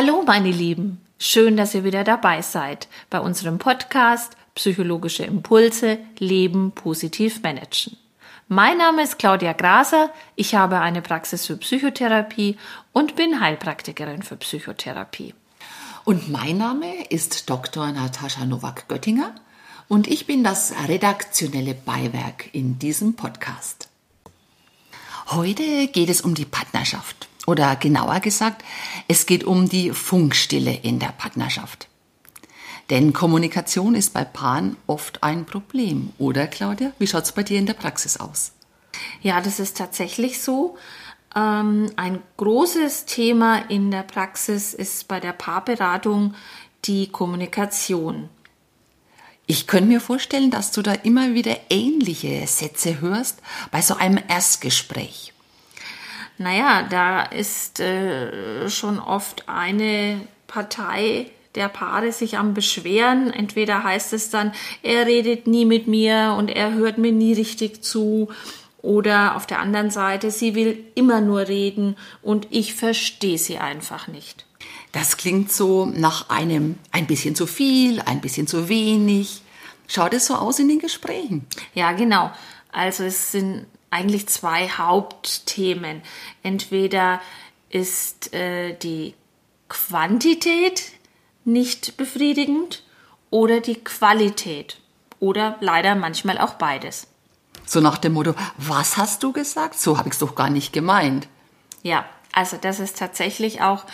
Hallo meine Lieben, schön, dass ihr wieder dabei seid bei unserem Podcast Psychologische Impulse Leben positiv managen. Mein Name ist Claudia Graser, ich habe eine Praxis für Psychotherapie und bin Heilpraktikerin für Psychotherapie. Und mein Name ist Dr. Natascha Nowak-Göttinger und ich bin das redaktionelle Beiwerk in diesem Podcast. Heute geht es um die Partnerschaft. Oder genauer gesagt, es geht um die Funkstille in der Partnerschaft. Denn Kommunikation ist bei Paaren oft ein Problem, oder Claudia? Wie schaut es bei dir in der Praxis aus? Ja, das ist tatsächlich so. Ähm, ein großes Thema in der Praxis ist bei der Paarberatung die Kommunikation. Ich könnte mir vorstellen, dass du da immer wieder ähnliche Sätze hörst bei so einem Erstgespräch. Naja, da ist äh, schon oft eine Partei der Paare sich am Beschweren. Entweder heißt es dann, er redet nie mit mir und er hört mir nie richtig zu. Oder auf der anderen Seite, sie will immer nur reden und ich verstehe sie einfach nicht. Das klingt so nach einem ein bisschen zu viel, ein bisschen zu wenig. Schaut es so aus in den Gesprächen? Ja, genau. Also es sind eigentlich zwei Hauptthemen. Entweder ist äh, die Quantität nicht befriedigend oder die Qualität oder leider manchmal auch beides. So nach dem Motto, was hast du gesagt? So habe ich es doch gar nicht gemeint. Ja, also das ist tatsächlich auch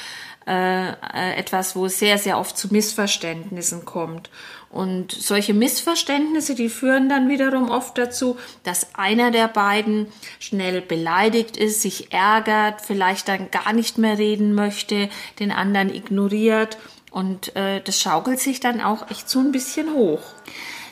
äh, äh, etwas, wo es sehr, sehr oft zu Missverständnissen kommt. Und solche Missverständnisse, die führen dann wiederum oft dazu, dass einer der beiden schnell beleidigt ist, sich ärgert, vielleicht dann gar nicht mehr reden möchte, den anderen ignoriert. Und äh, das schaukelt sich dann auch echt so ein bisschen hoch.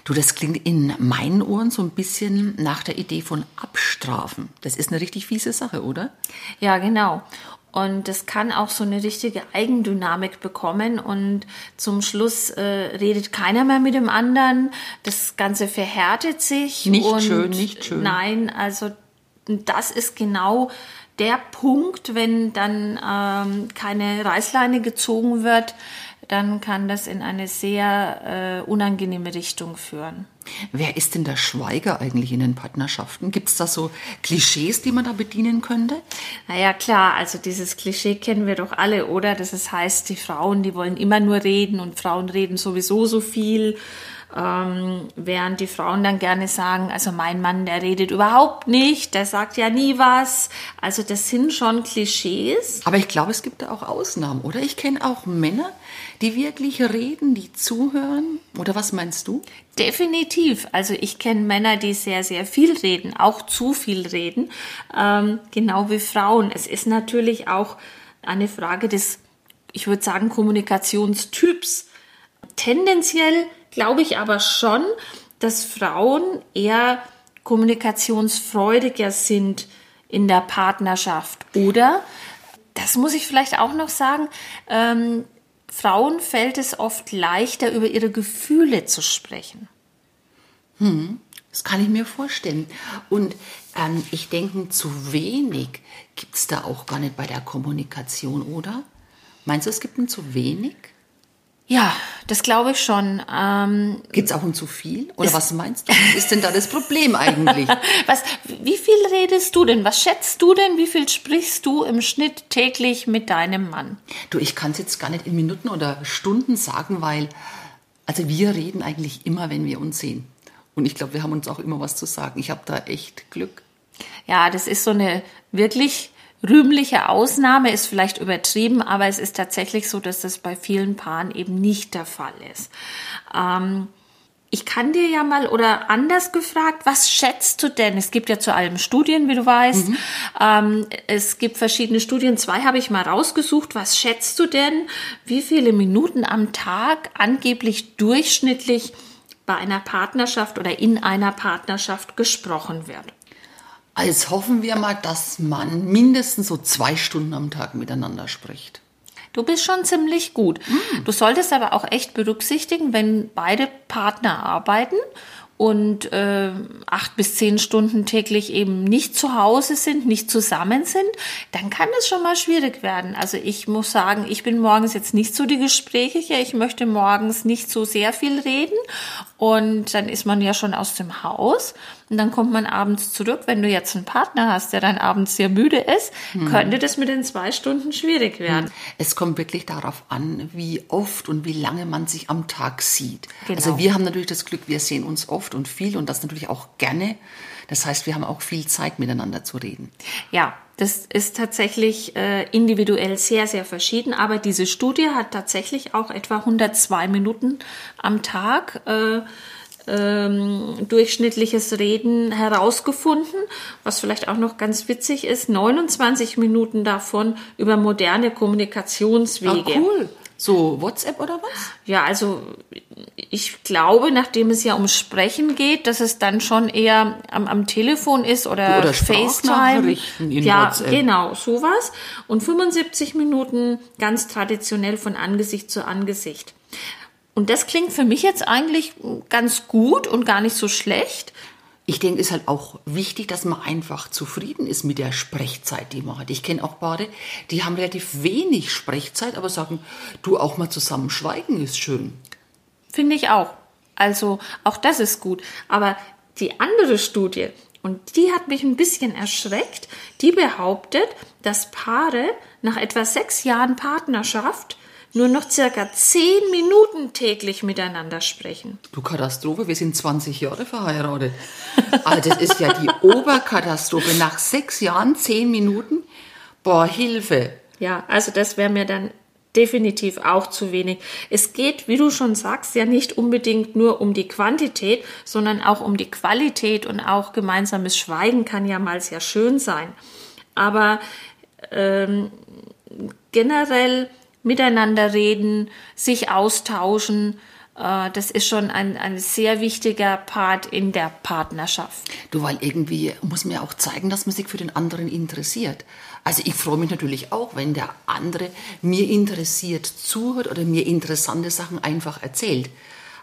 Du, das klingt in meinen Ohren so ein bisschen nach der Idee von Abstrafen. Das ist eine richtig fiese Sache, oder? Ja, genau. Und das kann auch so eine richtige Eigendynamik bekommen und zum Schluss äh, redet keiner mehr mit dem anderen. Das Ganze verhärtet sich. Nicht und schön, nicht schön. Nein, also das ist genau der Punkt, wenn dann ähm, keine Reißleine gezogen wird, dann kann das in eine sehr äh, unangenehme Richtung führen. Wer ist denn der Schweiger eigentlich in den Partnerschaften? Gibt es da so Klischees, die man da bedienen könnte? Naja, klar, also dieses Klischee kennen wir doch alle, oder? Das heißt, die Frauen, die wollen immer nur reden und Frauen reden sowieso so viel. Ähm, während die Frauen dann gerne sagen, also mein Mann, der redet überhaupt nicht, der sagt ja nie was. Also das sind schon Klischees. Aber ich glaube, es gibt da auch Ausnahmen, oder? Ich kenne auch Männer, die wirklich reden, die zuhören. Oder was meinst du? Definitiv. Also ich kenne Männer, die sehr, sehr viel reden, auch zu viel reden, ähm, genau wie Frauen. Es ist natürlich auch eine Frage des, ich würde sagen, Kommunikationstyps. Tendenziell glaube ich aber schon, dass Frauen eher kommunikationsfreudiger sind in der Partnerschaft. Oder, das muss ich vielleicht auch noch sagen, ähm, Frauen fällt es oft leichter, über ihre Gefühle zu sprechen. Hm, das kann ich mir vorstellen. Und ähm, ich denke, zu wenig gibt es da auch gar nicht bei der Kommunikation, oder? Meinst du, es gibt ein zu wenig? Ja, das glaube ich schon. Ähm, Gibt es auch ein zu viel? Oder was meinst du? Was ist denn da das Problem eigentlich? was, wie viel redest du denn? Was schätzt du denn? Wie viel sprichst du im Schnitt täglich mit deinem Mann? Du, ich kann es jetzt gar nicht in Minuten oder Stunden sagen, weil also wir reden eigentlich immer, wenn wir uns sehen. Und ich glaube, wir haben uns auch immer was zu sagen. Ich habe da echt Glück. Ja, das ist so eine wirklich rühmliche Ausnahme ist vielleicht übertrieben, aber es ist tatsächlich so, dass das bei vielen Paaren eben nicht der Fall ist. Ähm, ich kann dir ja mal oder anders gefragt, was schätzt du denn? Es gibt ja zu allem Studien, wie du weißt. Mhm. Ähm, es gibt verschiedene Studien. Zwei habe ich mal rausgesucht. Was schätzt du denn, wie viele Minuten am Tag angeblich durchschnittlich bei einer Partnerschaft oder in einer Partnerschaft gesprochen wird? Als hoffen wir mal, dass man mindestens so zwei Stunden am Tag miteinander spricht. Du bist schon ziemlich gut. Mm. Du solltest aber auch echt berücksichtigen, wenn beide Partner arbeiten und äh, acht bis zehn Stunden täglich eben nicht zu Hause sind, nicht zusammen sind, dann kann es schon mal schwierig werden. Also ich muss sagen, ich bin morgens jetzt nicht so die Gesprächige. Ich möchte morgens nicht so sehr viel reden und dann ist man ja schon aus dem Haus und dann kommt man abends zurück. Wenn du jetzt einen Partner hast, der dann abends sehr müde ist, hm. könnte das mit den zwei Stunden schwierig werden. Hm. Es kommt wirklich darauf an, wie oft und wie lange man sich am Tag sieht. Genau. Also wir haben natürlich das Glück, wir sehen uns oft und viel und das natürlich auch gerne. Das heißt, wir haben auch viel Zeit miteinander zu reden. Ja, das ist tatsächlich äh, individuell sehr, sehr verschieden. Aber diese Studie hat tatsächlich auch etwa 102 Minuten am Tag. Äh, ähm, durchschnittliches Reden herausgefunden, was vielleicht auch noch ganz witzig ist. 29 Minuten davon über moderne Kommunikationswege. Ah, cool. So WhatsApp oder was? Ja, also ich glaube, nachdem es ja um Sprechen geht, dass es dann schon eher am, am Telefon ist oder, oder FaceTime. Ja, WhatsApp. genau, sowas. Und 75 Minuten ganz traditionell von Angesicht zu Angesicht. Und das klingt für mich jetzt eigentlich ganz gut und gar nicht so schlecht. Ich denke, es ist halt auch wichtig, dass man einfach zufrieden ist mit der Sprechzeit, die man hat. Ich kenne auch Paare, die haben relativ wenig Sprechzeit, aber sagen, du auch mal zusammen schweigen ist schön. Finde ich auch. Also auch das ist gut. Aber die andere Studie, und die hat mich ein bisschen erschreckt, die behauptet, dass Paare nach etwa sechs Jahren Partnerschaft nur noch circa zehn Minuten täglich miteinander sprechen. Du Katastrophe, wir sind 20 Jahre verheiratet. Also das ist ja die Oberkatastrophe. Nach sechs Jahren zehn Minuten? Boah, Hilfe. Ja, also das wäre mir dann definitiv auch zu wenig. Es geht, wie du schon sagst, ja nicht unbedingt nur um die Quantität, sondern auch um die Qualität und auch gemeinsames Schweigen kann ja mal sehr schön sein. Aber ähm, generell miteinander reden, sich austauschen. Äh, das ist schon ein, ein sehr wichtiger Part in der Partnerschaft. Du, weil irgendwie muss man ja auch zeigen, dass man sich für den anderen interessiert. Also ich freue mich natürlich auch, wenn der andere mir interessiert zuhört oder mir interessante Sachen einfach erzählt.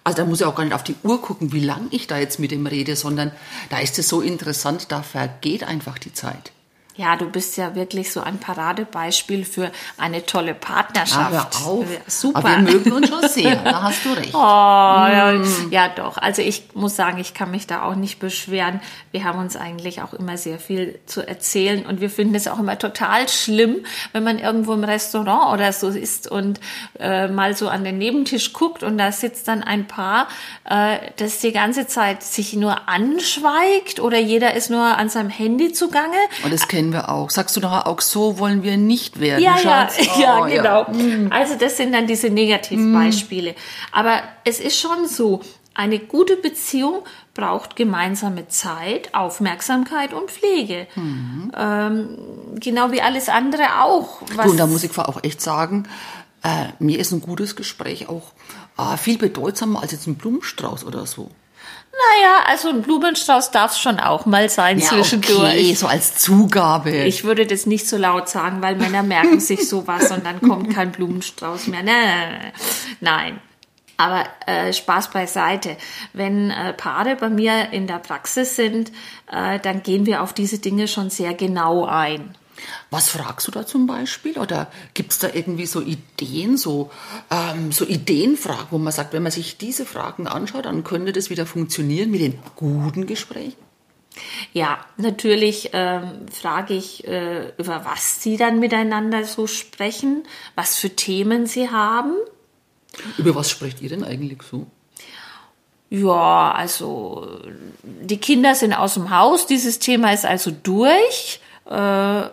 Also da muss ich auch gar nicht auf die Uhr gucken, wie lang ich da jetzt mit ihm rede, sondern da ist es so interessant, da vergeht einfach die Zeit. Ja, du bist ja wirklich so ein Paradebeispiel für eine tolle Partnerschaft. Ja, hör auf. Super. Aber wir mögen uns schon sehr, da hast du recht. Oh, ja, mm. ja, doch. Also ich muss sagen, ich kann mich da auch nicht beschweren. Wir haben uns eigentlich auch immer sehr viel zu erzählen und wir finden es auch immer total schlimm, wenn man irgendwo im Restaurant oder so ist und äh, mal so an den Nebentisch guckt und da sitzt dann ein Paar, äh, das die ganze Zeit sich nur anschweigt oder jeder ist nur an seinem Handy zugange. Und das kennen wir auch. Sagst du doch auch, so wollen wir nicht werden, ja, Schatz? Ja, oh, ja genau. Ja. Mm. Also das sind dann diese Negativbeispiele. Mm. Aber es ist schon so, eine gute Beziehung braucht gemeinsame Zeit, Aufmerksamkeit und Pflege. Mhm. Ähm, genau wie alles andere auch. Was und da muss ich auch echt sagen, äh, mir ist ein gutes Gespräch auch äh, viel bedeutsamer als jetzt ein Blumenstrauß oder so. Naja, also ein Blumenstrauß darf es schon auch mal sein ja, zwischendurch. Okay, so als Zugabe. Ich würde das nicht so laut sagen, weil Männer merken sich sowas und dann kommt kein Blumenstrauß mehr. Nein, nein. Aber äh, Spaß beiseite. Wenn äh, Paare bei mir in der Praxis sind, äh, dann gehen wir auf diese Dinge schon sehr genau ein. Was fragst du da zum Beispiel? Oder gibt es da irgendwie so Ideen, so, ähm, so Ideenfragen, wo man sagt, wenn man sich diese Fragen anschaut, dann könnte das wieder funktionieren mit den guten Gesprächen? Ja, natürlich ähm, frage ich, äh, über was Sie dann miteinander so sprechen, was für Themen Sie haben. Über was sprecht ihr denn eigentlich so? Ja, also die Kinder sind aus dem Haus, dieses Thema ist also durch. Äh,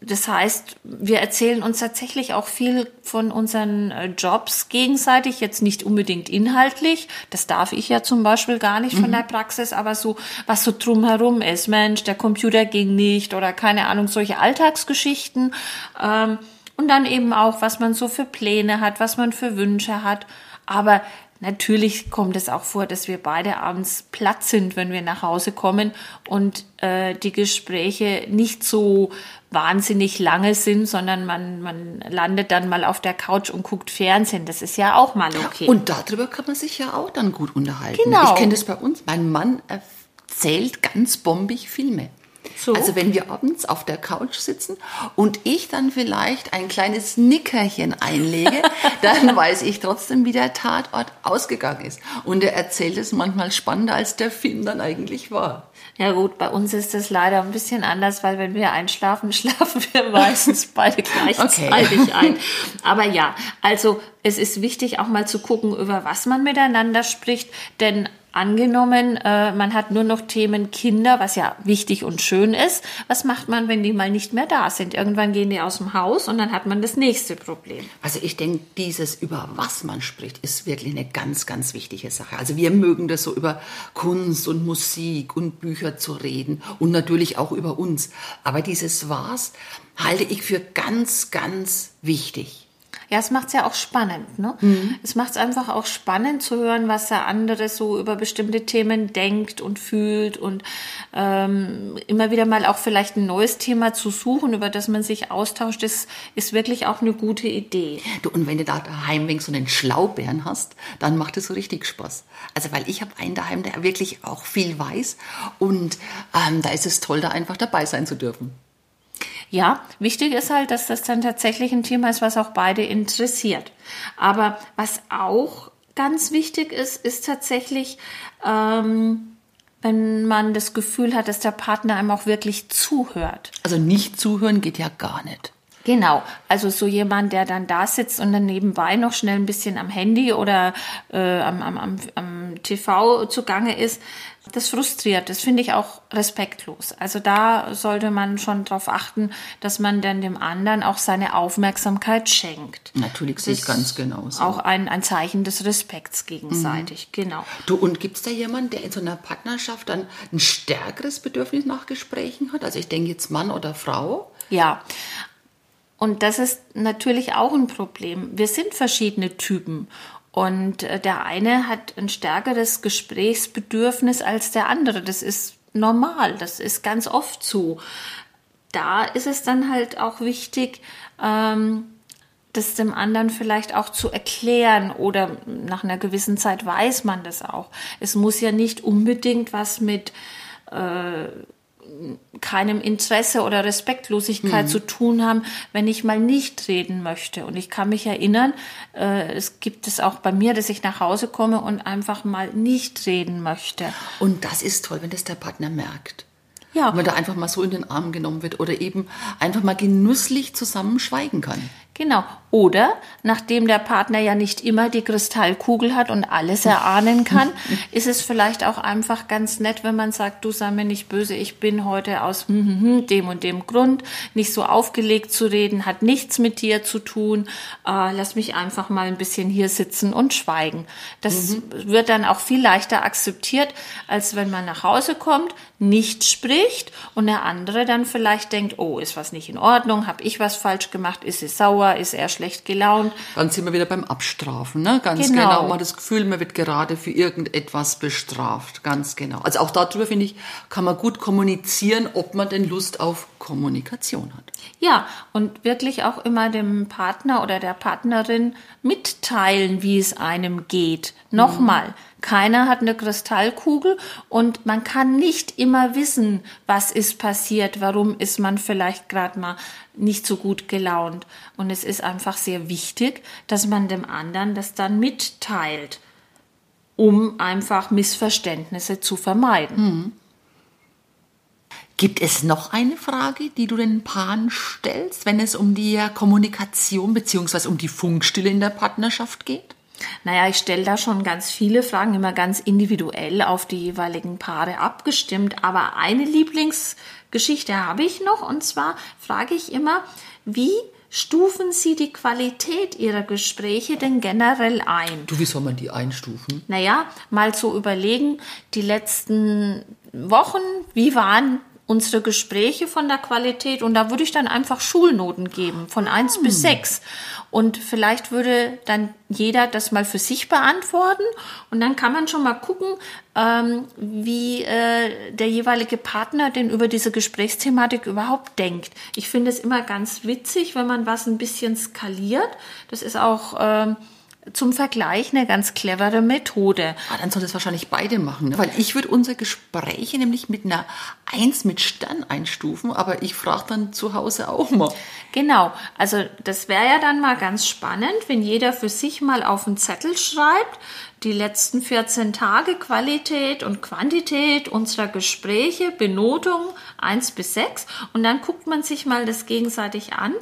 das heißt, wir erzählen uns tatsächlich auch viel von unseren äh, Jobs gegenseitig, jetzt nicht unbedingt inhaltlich. Das darf ich ja zum Beispiel gar nicht mhm. von der Praxis, aber so, was so drumherum ist. Mensch, der Computer ging nicht oder keine Ahnung, solche Alltagsgeschichten. Ähm, und dann eben auch, was man so für Pläne hat, was man für Wünsche hat. Aber Natürlich kommt es auch vor, dass wir beide abends platt sind, wenn wir nach Hause kommen und äh, die Gespräche nicht so wahnsinnig lange sind, sondern man, man landet dann mal auf der Couch und guckt Fernsehen. Das ist ja auch mal okay. Und darüber kann man sich ja auch dann gut unterhalten. Genau. Ich kenne das bei uns. Mein Mann erzählt ganz bombig Filme. So. Also wenn wir abends auf der Couch sitzen und ich dann vielleicht ein kleines Nickerchen einlege, dann weiß ich trotzdem, wie der Tatort ausgegangen ist. Und er erzählt es manchmal spannender, als der Film dann eigentlich war. Ja gut, bei uns ist das leider ein bisschen anders, weil wenn wir einschlafen, schlafen wir meistens beide gleichzeitig okay. ein. Aber ja, also es ist wichtig auch mal zu gucken, über was man miteinander spricht, denn Angenommen, äh, man hat nur noch Themen Kinder, was ja wichtig und schön ist. Was macht man, wenn die mal nicht mehr da sind? Irgendwann gehen die aus dem Haus und dann hat man das nächste Problem. Also ich denke, dieses über was man spricht, ist wirklich eine ganz, ganz wichtige Sache. Also wir mögen das so über Kunst und Musik und Bücher zu reden und natürlich auch über uns. Aber dieses was halte ich für ganz, ganz wichtig. Ja, es macht es ja auch spannend. Ne? Mhm. Es macht es einfach auch spannend zu hören, was der andere so über bestimmte Themen denkt und fühlt und ähm, immer wieder mal auch vielleicht ein neues Thema zu suchen, über das man sich austauscht, das ist wirklich auch eine gute Idee. Du, und wenn du da daheim wegen so einen Schlaubären hast, dann macht es so richtig Spaß. Also weil ich habe einen daheim, der wirklich auch viel weiß und ähm, da ist es toll, da einfach dabei sein zu dürfen. Ja, wichtig ist halt, dass das dann tatsächlich ein Thema ist, was auch beide interessiert. Aber was auch ganz wichtig ist, ist tatsächlich, ähm, wenn man das Gefühl hat, dass der Partner einem auch wirklich zuhört. Also nicht zuhören geht ja gar nicht. Genau, also so jemand, der dann da sitzt und dann nebenbei noch schnell ein bisschen am Handy oder äh, am, am, am, am TV zugange ist, das frustriert, das finde ich auch respektlos. Also da sollte man schon darauf achten, dass man dann dem anderen auch seine Aufmerksamkeit schenkt. Natürlich sehe ich ganz genau so. Auch ein, ein Zeichen des Respekts gegenseitig, mhm. genau. Du, und gibt es da jemanden, der in so einer Partnerschaft dann ein stärkeres Bedürfnis nach Gesprächen hat? Also ich denke jetzt Mann oder Frau? Ja, und das ist natürlich auch ein Problem. Wir sind verschiedene Typen und äh, der eine hat ein stärkeres Gesprächsbedürfnis als der andere. Das ist normal, das ist ganz oft so. Da ist es dann halt auch wichtig, ähm, das dem anderen vielleicht auch zu erklären oder nach einer gewissen Zeit weiß man das auch. Es muss ja nicht unbedingt was mit äh, keinem Interesse oder Respektlosigkeit mhm. zu tun haben, wenn ich mal nicht reden möchte. Und ich kann mich erinnern, äh, es gibt es auch bei mir, dass ich nach Hause komme und einfach mal nicht reden möchte. Und das ist toll, wenn das der Partner merkt. Ja. Wenn man da einfach mal so in den Arm genommen wird oder eben einfach mal genüsslich zusammen schweigen kann. Genau. Oder nachdem der Partner ja nicht immer die Kristallkugel hat und alles erahnen kann, ist es vielleicht auch einfach ganz nett, wenn man sagt, du sei mir nicht böse, ich bin heute aus hm, hm, hm, dem und dem Grund nicht so aufgelegt zu reden, hat nichts mit dir zu tun. Äh, lass mich einfach mal ein bisschen hier sitzen und schweigen. Das mhm. wird dann auch viel leichter akzeptiert, als wenn man nach Hause kommt, nicht spricht und der andere dann vielleicht denkt, oh, ist was nicht in Ordnung, habe ich was falsch gemacht, ist sie sauer, sauer, ist er schlecht gelaunt. Dann sind wir wieder beim Abstrafen, ne? Ganz genau. genau. Man hat das Gefühl, man wird gerade für irgendetwas bestraft. Ganz genau. Also auch darüber, finde ich, kann man gut kommunizieren, ob man denn Lust auf Kommunikation hat. Ja, und wirklich auch immer dem Partner oder der Partnerin mitteilen, wie es einem geht. Nochmal, keiner hat eine Kristallkugel und man kann nicht immer wissen, was ist passiert, warum ist man vielleicht gerade mal nicht so gut gelaunt. Und es ist einfach sehr wichtig, dass man dem anderen das dann mitteilt, um einfach Missverständnisse zu vermeiden. Mhm. Gibt es noch eine Frage, die du den Paaren stellst, wenn es um die Kommunikation bzw. um die Funkstille in der Partnerschaft geht? Naja, ich stelle da schon ganz viele Fragen, immer ganz individuell auf die jeweiligen Paare abgestimmt. Aber eine Lieblingsgeschichte habe ich noch und zwar frage ich immer, wie stufen Sie die Qualität Ihrer Gespräche denn generell ein? Du, wie soll man die einstufen? Naja, mal zu überlegen, die letzten Wochen, wie waren unsere Gespräche von der Qualität und da würde ich dann einfach Schulnoten geben von eins hm. bis sechs Und vielleicht würde dann jeder das mal für sich beantworten. Und dann kann man schon mal gucken, ähm, wie äh, der jeweilige Partner denn über diese Gesprächsthematik überhaupt denkt. Ich finde es immer ganz witzig, wenn man was ein bisschen skaliert. Das ist auch ähm, zum Vergleich eine ganz clevere Methode. Ah, dann soll das wahrscheinlich beide machen, ne? weil ich würde unsere Gespräche nämlich mit einer Eins mit Stern einstufen, aber ich frage dann zu Hause auch mal. Genau, also das wäre ja dann mal ganz spannend, wenn jeder für sich mal auf einen Zettel schreibt, die letzten 14 Tage Qualität und Quantität unserer Gespräche, Benotung 1 bis 6 und dann guckt man sich mal das gegenseitig an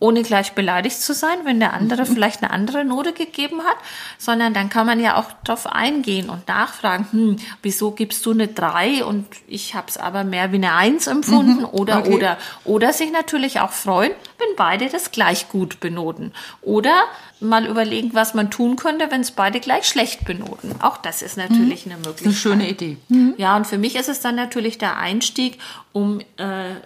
ohne gleich beleidigt zu sein, wenn der andere mhm. vielleicht eine andere Note gegeben hat, sondern dann kann man ja auch darauf eingehen und nachfragen, hm, wieso gibst du eine 3 und ich habe es aber mehr wie eine 1 empfunden mhm. oder okay. oder oder sich natürlich auch freuen, wenn beide das gleich gut benoten oder mal überlegen, was man tun könnte, wenn es beide gleich schlecht benoten. Auch das ist natürlich mhm. eine Möglichkeit. Eine schöne Idee. Mhm. Ja, und für mich ist es dann natürlich der Einstieg, um äh, äh,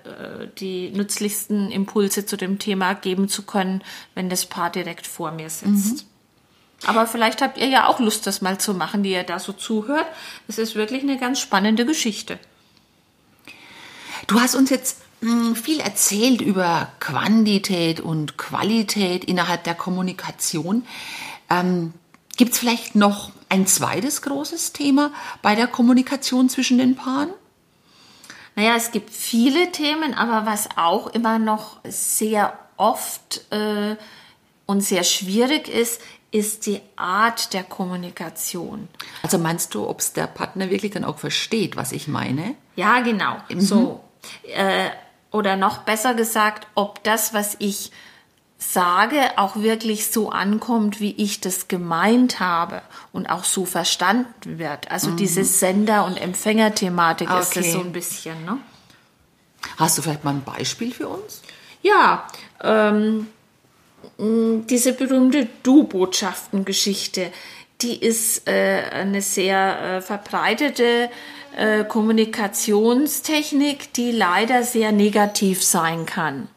die nützlichsten Impulse zu dem Thema geben zu können, wenn das Paar direkt vor mir sitzt. Mhm. Aber vielleicht habt ihr ja auch Lust, das mal zu machen, die ihr da so zuhört. Es ist wirklich eine ganz spannende Geschichte. Du hast uns jetzt viel erzählt über Quantität und Qualität innerhalb der Kommunikation. Ähm, Gibt es vielleicht noch ein zweites großes Thema bei der Kommunikation zwischen den Paaren? Naja, es gibt viele Themen, aber was auch immer noch sehr oft äh, und sehr schwierig ist, ist die Art der Kommunikation. Also meinst du, ob es der Partner wirklich dann auch versteht, was ich meine? Ja, genau. Mhm. So. Äh, oder noch besser gesagt, ob das, was ich sage, auch wirklich so ankommt, wie ich das gemeint habe und auch so verstanden wird. Also mhm. diese Sender- und Empfängerthematik okay. ist das so ein bisschen. Ne? Hast du vielleicht mal ein Beispiel für uns? Ja, ähm, diese berühmte Du-Botschaften-Geschichte, die ist äh, eine sehr äh, verbreitete äh, Kommunikationstechnik, die leider sehr negativ sein kann.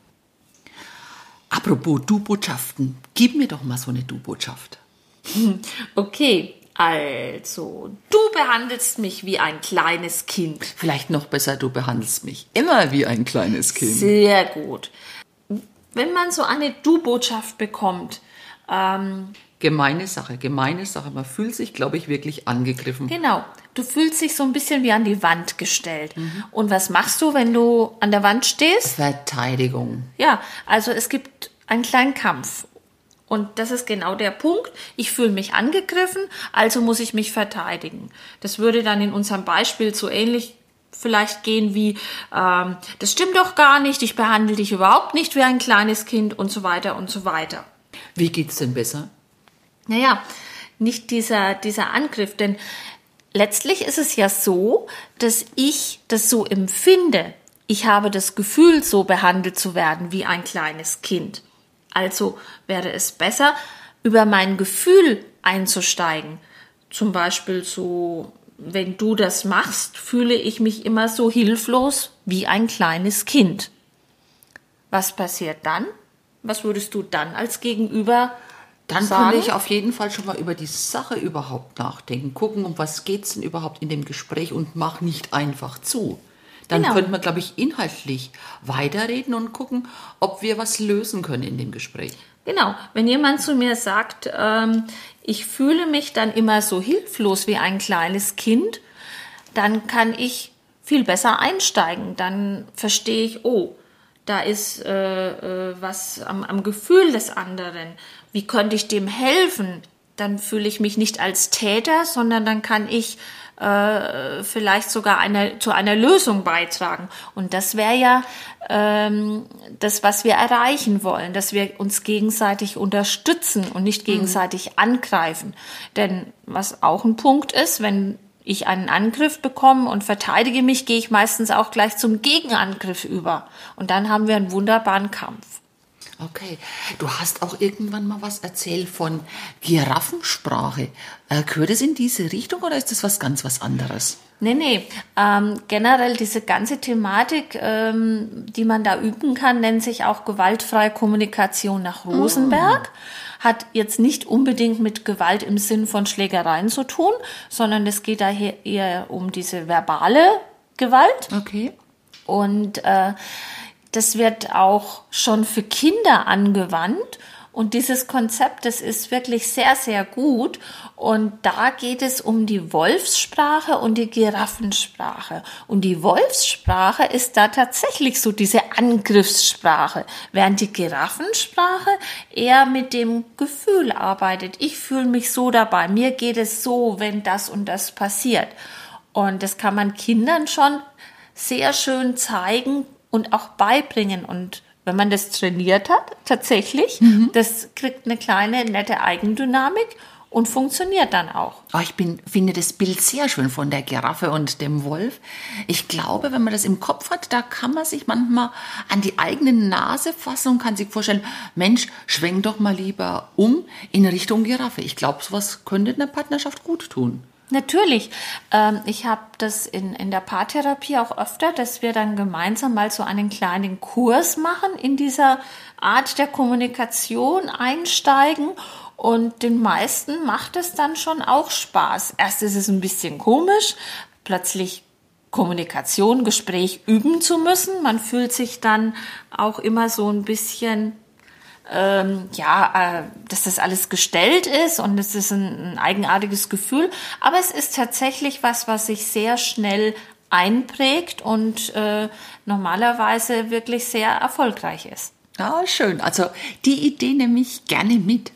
Apropos Du-Botschaften, gib mir doch mal so eine Du-Botschaft. Okay, also, du behandelst mich wie ein kleines Kind. Vielleicht noch besser, du behandelst mich immer wie ein kleines Kind. Sehr gut. Wenn man so eine Du-Botschaft bekommt, ähm, gemeine Sache, gemeine Sache. Man fühlt sich, glaube ich, wirklich angegriffen. Genau. Du fühlst dich so ein bisschen wie an die Wand gestellt. Mhm. Und was machst du, wenn du an der Wand stehst? Verteidigung. Ja, also es gibt einen kleinen Kampf. Und das ist genau der Punkt. Ich fühle mich angegriffen, also muss ich mich verteidigen. Das würde dann in unserem Beispiel so ähnlich vielleicht gehen wie, ähm, das stimmt doch gar nicht, ich behandle dich überhaupt nicht wie ein kleines Kind und so weiter und so weiter. Wie geht's denn besser? Naja, nicht dieser, dieser Angriff, denn letztlich ist es ja so, dass ich das so empfinde. Ich habe das Gefühl, so behandelt zu werden wie ein kleines Kind. Also wäre es besser, über mein Gefühl einzusteigen. Zum Beispiel so, wenn du das machst, fühle ich mich immer so hilflos wie ein kleines Kind. Was passiert dann? Was würdest du dann als Gegenüber dann sagen. könnte ich auf jeden Fall schon mal über die Sache überhaupt nachdenken, gucken, um was geht es denn überhaupt in dem Gespräch und mach nicht einfach zu. Dann genau. könnte man, glaube ich, inhaltlich weiterreden und gucken, ob wir was lösen können in dem Gespräch. Genau, wenn jemand zu mir sagt, ähm, ich fühle mich dann immer so hilflos wie ein kleines Kind, dann kann ich viel besser einsteigen. Dann verstehe ich, oh, da ist äh, äh, was am, am Gefühl des anderen. Wie könnte ich dem helfen? Dann fühle ich mich nicht als Täter, sondern dann kann ich äh, vielleicht sogar eine, zu einer Lösung beitragen. Und das wäre ja ähm, das, was wir erreichen wollen, dass wir uns gegenseitig unterstützen und nicht mhm. gegenseitig mhm. angreifen. Denn was auch ein Punkt ist, wenn ich einen Angriff bekomme und verteidige mich, gehe ich meistens auch gleich zum Gegenangriff über. Und dann haben wir einen wunderbaren Kampf. Okay. Du hast auch irgendwann mal was erzählt von Giraffensprache. Äh, gehört es in diese Richtung oder ist das was ganz was anderes? Nee, nee. Ähm, generell diese ganze Thematik, ähm, die man da üben kann, nennt sich auch gewaltfreie Kommunikation nach Rosenberg. Mm. Hat jetzt nicht unbedingt mit Gewalt im Sinn von Schlägereien zu tun, sondern es geht daher eher um diese verbale Gewalt. Okay. Und äh, das wird auch schon für Kinder angewandt. Und dieses Konzept, das ist wirklich sehr, sehr gut. Und da geht es um die Wolfssprache und die Giraffensprache. Und die Wolfssprache ist da tatsächlich so diese Angriffssprache, während die Giraffensprache eher mit dem Gefühl arbeitet. Ich fühle mich so dabei. Mir geht es so, wenn das und das passiert. Und das kann man Kindern schon sehr schön zeigen und auch beibringen. Und wenn man das trainiert hat, tatsächlich, mhm. das kriegt eine kleine, nette Eigendynamik und funktioniert dann auch. Oh, ich bin, finde das Bild sehr schön von der Giraffe und dem Wolf. Ich glaube, wenn man das im Kopf hat, da kann man sich manchmal an die eigene Nase fassen und kann sich vorstellen, Mensch, schwenk doch mal lieber um in Richtung Giraffe. Ich glaube, sowas könnte eine Partnerschaft gut tun. Natürlich. Ähm, ich habe das in, in der Paartherapie auch öfter, dass wir dann gemeinsam mal so einen kleinen Kurs machen, in dieser Art der Kommunikation einsteigen. Und den meisten macht es dann schon auch Spaß. Erst ist es ein bisschen komisch, plötzlich Kommunikation, Gespräch üben zu müssen. Man fühlt sich dann auch immer so ein bisschen ähm, ja, äh, dass das alles gestellt ist und es ist ein, ein eigenartiges Gefühl. Aber es ist tatsächlich was, was sich sehr schnell einprägt und äh, normalerweise wirklich sehr erfolgreich ist. Ah, schön. Also die Idee nehme ich gerne mit.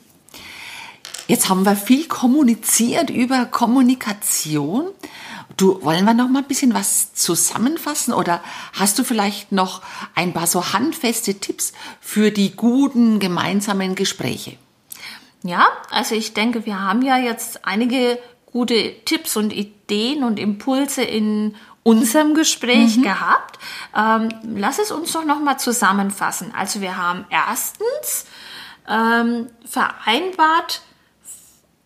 Jetzt haben wir viel kommuniziert über Kommunikation. Du, wollen wir noch mal ein bisschen was zusammenfassen oder hast du vielleicht noch ein paar so handfeste Tipps für die guten gemeinsamen Gespräche? Ja, also ich denke, wir haben ja jetzt einige gute Tipps und Ideen und Impulse in unserem Gespräch mhm. gehabt. Ähm, lass es uns doch noch mal zusammenfassen. Also wir haben erstens ähm, vereinbart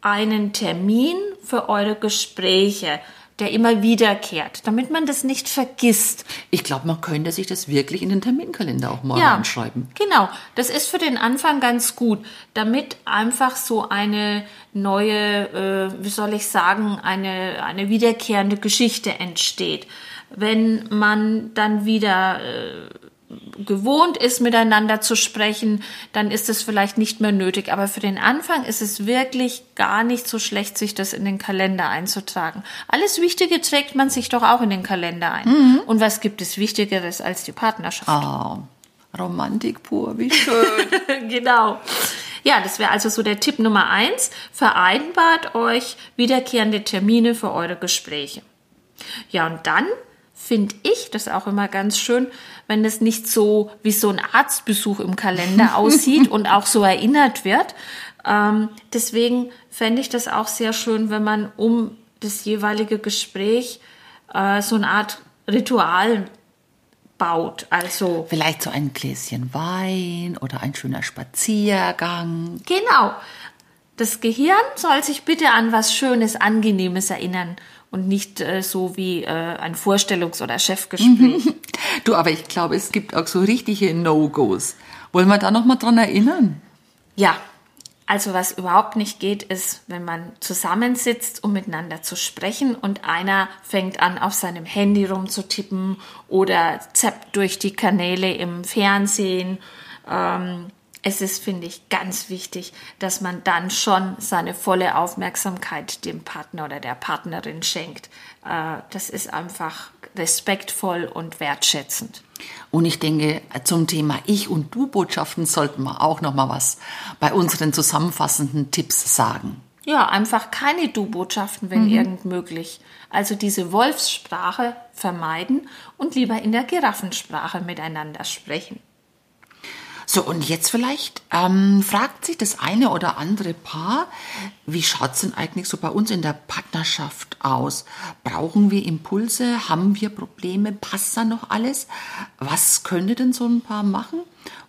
einen Termin für eure Gespräche der immer wiederkehrt, damit man das nicht vergisst. Ich glaube, man könnte sich das wirklich in den Terminkalender auch mal ja, anschreiben. Genau, das ist für den Anfang ganz gut, damit einfach so eine neue, äh, wie soll ich sagen, eine, eine wiederkehrende Geschichte entsteht. Wenn man dann wieder äh, gewohnt ist, miteinander zu sprechen, dann ist es vielleicht nicht mehr nötig. Aber für den Anfang ist es wirklich gar nicht so schlecht, sich das in den Kalender einzutragen. Alles Wichtige trägt man sich doch auch in den Kalender ein. Mhm. Und was gibt es Wichtigeres als die Partnerschaft? Oh, Romantik pur, wie schön. genau. Ja, das wäre also so der Tipp Nummer eins. Vereinbart euch wiederkehrende Termine für eure Gespräche. Ja, und dann finde ich das auch immer ganz schön, wenn es nicht so wie so ein Arztbesuch im Kalender aussieht und auch so erinnert wird. Ähm, deswegen fände ich das auch sehr schön, wenn man um das jeweilige Gespräch äh, so eine Art Ritual baut. Also vielleicht so ein Gläschen Wein oder ein schöner Spaziergang. Genau. Das Gehirn soll sich bitte an was Schönes, Angenehmes erinnern und nicht äh, so wie äh, ein Vorstellungs- oder Chefgespräch. du, aber ich glaube, es gibt auch so richtige No-Gos. Wollen wir da noch mal dran erinnern? Ja, also was überhaupt nicht geht, ist, wenn man zusammensitzt, um miteinander zu sprechen und einer fängt an, auf seinem Handy rumzutippen oder zappt durch die Kanäle im Fernsehen. Ähm, es ist, finde ich, ganz wichtig, dass man dann schon seine volle Aufmerksamkeit dem Partner oder der Partnerin schenkt. Äh, das ist einfach respektvoll und wertschätzend. Und ich denke, zum Thema Ich- und Du-Botschaften sollten wir auch noch mal was bei unseren zusammenfassenden Tipps sagen. Ja, einfach keine Du-Botschaften, wenn mhm. irgend möglich. Also diese Wolfssprache vermeiden und lieber in der Giraffensprache miteinander sprechen. So, und jetzt vielleicht ähm, fragt sich das eine oder andere Paar, wie schaut es denn eigentlich so bei uns in der Partnerschaft aus? Brauchen wir Impulse? Haben wir Probleme? Passt da noch alles? Was könnte denn so ein Paar machen,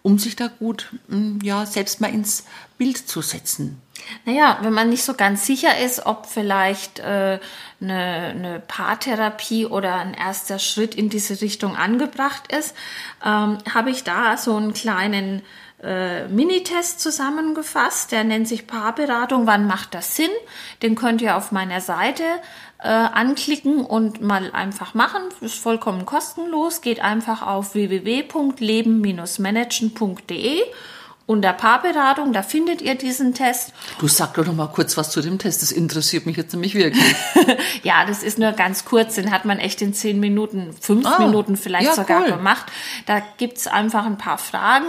um sich da gut mm, ja, selbst mal ins Bild zu setzen? Naja, wenn man nicht so ganz sicher ist, ob vielleicht äh, eine, eine Paartherapie oder ein erster Schritt in diese Richtung angebracht ist, ähm, habe ich da so einen kleinen äh, Minitest zusammengefasst. Der nennt sich Paarberatung. Wann macht das Sinn? Den könnt ihr auf meiner Seite äh, anklicken und mal einfach machen. Ist vollkommen kostenlos. Geht einfach auf www.leben-managen.de unter Paarberatung, da findet ihr diesen Test. Du sag doch noch mal kurz was zu dem Test, das interessiert mich jetzt nämlich wirklich. ja, das ist nur ganz kurz, den hat man echt in zehn Minuten, fünf ah, Minuten vielleicht ja, sogar cool. gemacht. Da gibt's einfach ein paar Fragen,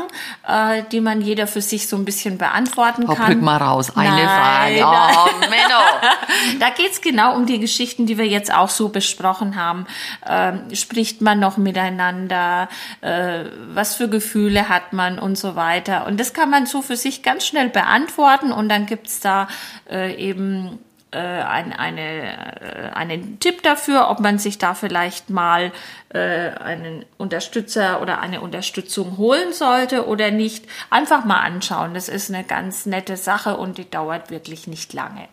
äh, die man jeder für sich so ein bisschen beantworten kann. Rück mal raus, eine nein, Frage. Oh, Menno. da geht's genau um die Geschichten, die wir jetzt auch so besprochen haben. Ähm, spricht man noch miteinander? Äh, was für Gefühle hat man und so weiter? Und das kann man so für sich ganz schnell beantworten und dann gibt's da äh, eben äh, ein, eine, äh, einen Tipp dafür, ob man sich da vielleicht mal äh, einen Unterstützer oder eine Unterstützung holen sollte oder nicht. Einfach mal anschauen. Das ist eine ganz nette Sache und die dauert wirklich nicht lange.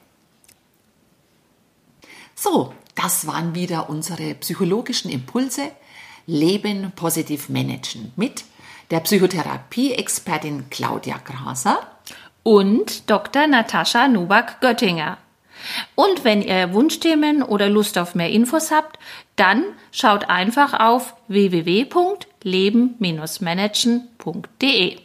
So, das waren wieder unsere psychologischen Impulse. Leben positiv managen mit der Psychotherapie-Expertin Claudia Graser und Dr. Natascha Nubak-Göttinger. Und wenn ihr Wunschthemen oder Lust auf mehr Infos habt, dann schaut einfach auf www.leben-managen.de.